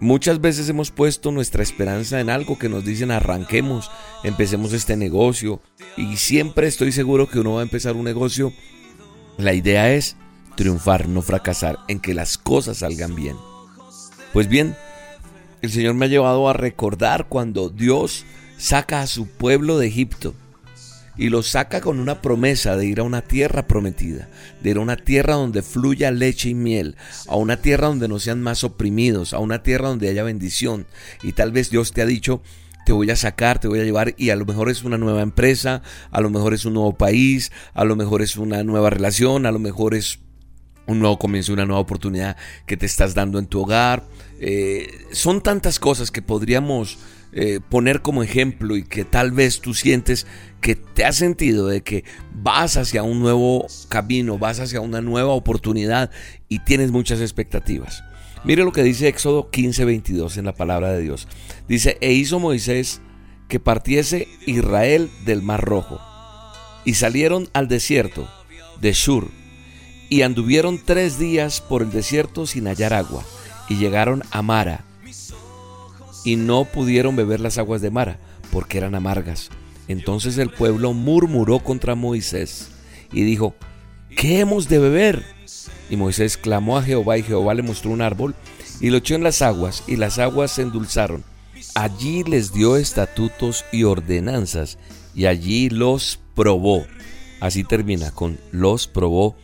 Muchas veces hemos puesto nuestra esperanza en algo que nos dicen arranquemos, empecemos este negocio y siempre estoy seguro que uno va a empezar un negocio. La idea es triunfar, no fracasar, en que las cosas salgan bien. Pues bien, el Señor me ha llevado a recordar cuando Dios saca a su pueblo de Egipto y lo saca con una promesa de ir a una tierra prometida, de ir a una tierra donde fluya leche y miel, a una tierra donde no sean más oprimidos, a una tierra donde haya bendición. Y tal vez Dios te ha dicho, te voy a sacar, te voy a llevar y a lo mejor es una nueva empresa, a lo mejor es un nuevo país, a lo mejor es una nueva relación, a lo mejor es un nuevo comienzo, una nueva oportunidad que te estás dando en tu hogar. Eh, son tantas cosas que podríamos eh, poner como ejemplo y que tal vez tú sientes que te has sentido de que vas hacia un nuevo camino, vas hacia una nueva oportunidad y tienes muchas expectativas. Mire lo que dice Éxodo 15:22 en la palabra de Dios. Dice, e hizo Moisés que partiese Israel del Mar Rojo y salieron al desierto de Shur y anduvieron tres días por el desierto sin hallar agua y llegaron a Mara y no pudieron beber las aguas de Mara, porque eran amargas. Entonces el pueblo murmuró contra Moisés y dijo, ¿qué hemos de beber? Y Moisés clamó a Jehová y Jehová le mostró un árbol y lo echó en las aguas y las aguas se endulzaron. Allí les dio estatutos y ordenanzas y allí los probó. Así termina con los probó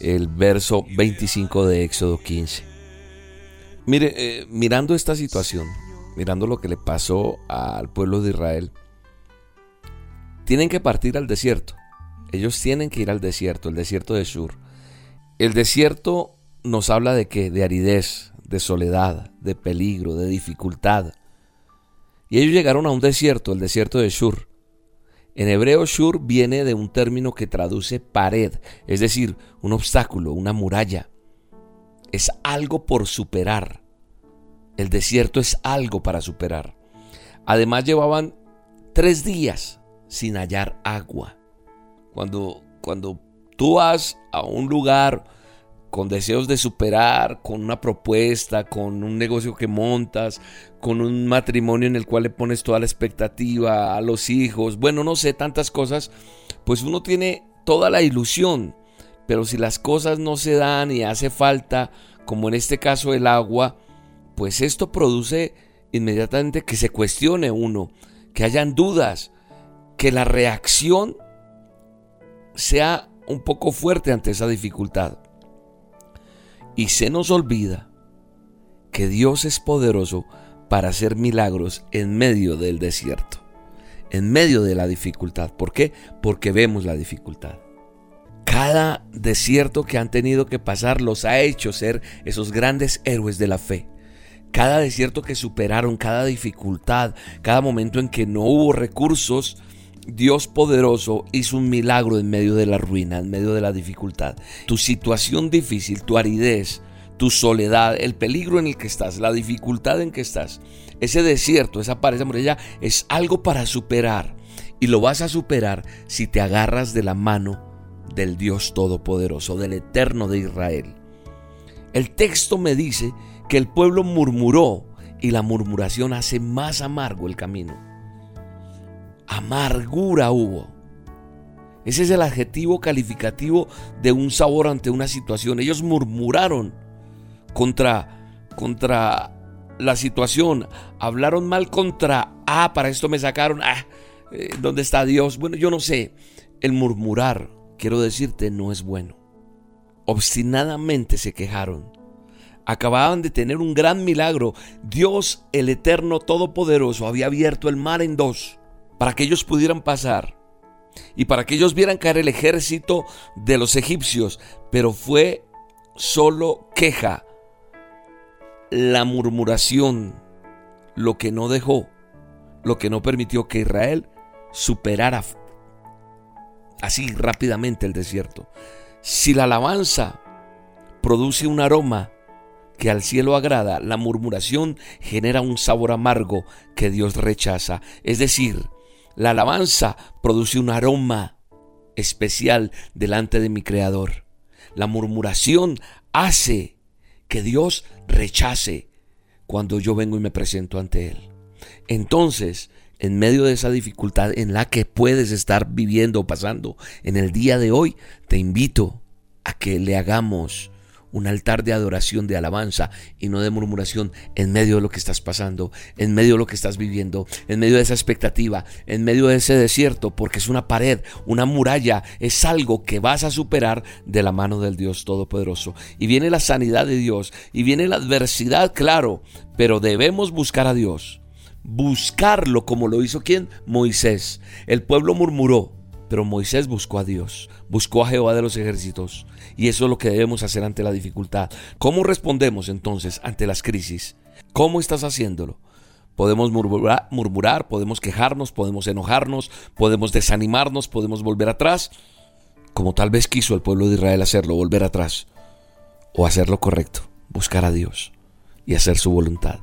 el verso 25 de Éxodo 15. Mire, eh, mirando esta situación, mirando lo que le pasó al pueblo de Israel, tienen que partir al desierto. Ellos tienen que ir al desierto, el desierto de Shur. El desierto nos habla de que de aridez, de soledad, de peligro, de dificultad. Y ellos llegaron a un desierto, el desierto de Shur. En hebreo Shur viene de un término que traduce pared, es decir, un obstáculo, una muralla. Es algo por superar. El desierto es algo para superar. Además llevaban tres días sin hallar agua. Cuando, cuando tú vas a un lugar con deseos de superar, con una propuesta, con un negocio que montas, con un matrimonio en el cual le pones toda la expectativa a los hijos, bueno, no sé, tantas cosas, pues uno tiene toda la ilusión, pero si las cosas no se dan y hace falta, como en este caso el agua, pues esto produce inmediatamente que se cuestione uno, que hayan dudas, que la reacción sea un poco fuerte ante esa dificultad. Y se nos olvida que Dios es poderoso para hacer milagros en medio del desierto, en medio de la dificultad. ¿Por qué? Porque vemos la dificultad. Cada desierto que han tenido que pasar los ha hecho ser esos grandes héroes de la fe. Cada desierto que superaron, cada dificultad, cada momento en que no hubo recursos, Dios poderoso hizo un milagro en medio de la ruina, en medio de la dificultad. Tu situación difícil, tu aridez, tu soledad, el peligro en el que estás, la dificultad en que estás, ese desierto, esa pared, esa muralla, es algo para superar. Y lo vas a superar si te agarras de la mano del Dios Todopoderoso, del Eterno de Israel. El texto me dice que el pueblo murmuró y la murmuración hace más amargo el camino. Amargura hubo. Ese es el adjetivo calificativo de un sabor ante una situación. Ellos murmuraron contra, contra la situación. Hablaron mal contra, ah, para esto me sacaron, ah, eh, ¿dónde está Dios? Bueno, yo no sé. El murmurar, quiero decirte, no es bueno. Obstinadamente se quejaron acababan de tener un gran milagro. Dios, el Eterno Todopoderoso, había abierto el mar en dos para que ellos pudieran pasar y para que ellos vieran caer el ejército de los egipcios. Pero fue solo queja, la murmuración, lo que no dejó, lo que no permitió que Israel superara así rápidamente el desierto. Si la alabanza produce un aroma que al cielo agrada, la murmuración genera un sabor amargo que Dios rechaza. Es decir, la alabanza produce un aroma especial delante de mi Creador. La murmuración hace que Dios rechace cuando yo vengo y me presento ante Él. Entonces, en medio de esa dificultad en la que puedes estar viviendo o pasando en el día de hoy, te invito a que le hagamos un altar de adoración, de alabanza y no de murmuración en medio de lo que estás pasando, en medio de lo que estás viviendo, en medio de esa expectativa, en medio de ese desierto, porque es una pared, una muralla, es algo que vas a superar de la mano del Dios Todopoderoso. Y viene la sanidad de Dios y viene la adversidad, claro, pero debemos buscar a Dios. Buscarlo como lo hizo quien? Moisés. El pueblo murmuró, pero Moisés buscó a Dios, buscó a Jehová de los ejércitos. Y eso es lo que debemos hacer ante la dificultad. ¿Cómo respondemos entonces ante las crisis? ¿Cómo estás haciéndolo? Podemos murmurar, murmurar, podemos quejarnos, podemos enojarnos, podemos desanimarnos, podemos volver atrás, como tal vez quiso el pueblo de Israel hacerlo, volver atrás. O hacer lo correcto, buscar a Dios y hacer su voluntad.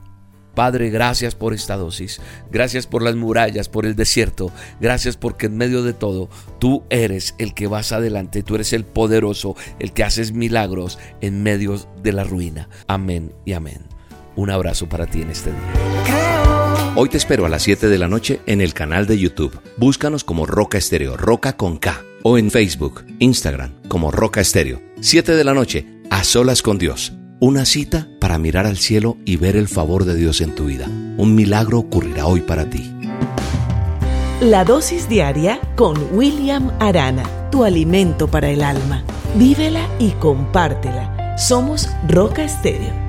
Padre, gracias por esta dosis. Gracias por las murallas, por el desierto. Gracias porque en medio de todo tú eres el que vas adelante. Tú eres el poderoso, el que haces milagros en medio de la ruina. Amén y amén. Un abrazo para ti en este día. Hoy te espero a las 7 de la noche en el canal de YouTube. Búscanos como Roca Estéreo, Roca con K. O en Facebook, Instagram, como Roca Estéreo. 7 de la noche, a solas con Dios. Una cita para mirar al cielo y ver el favor de Dios en tu vida. Un milagro ocurrirá hoy para ti. La dosis diaria con William Arana, tu alimento para el alma. Vívela y compártela. Somos Roca Estéreo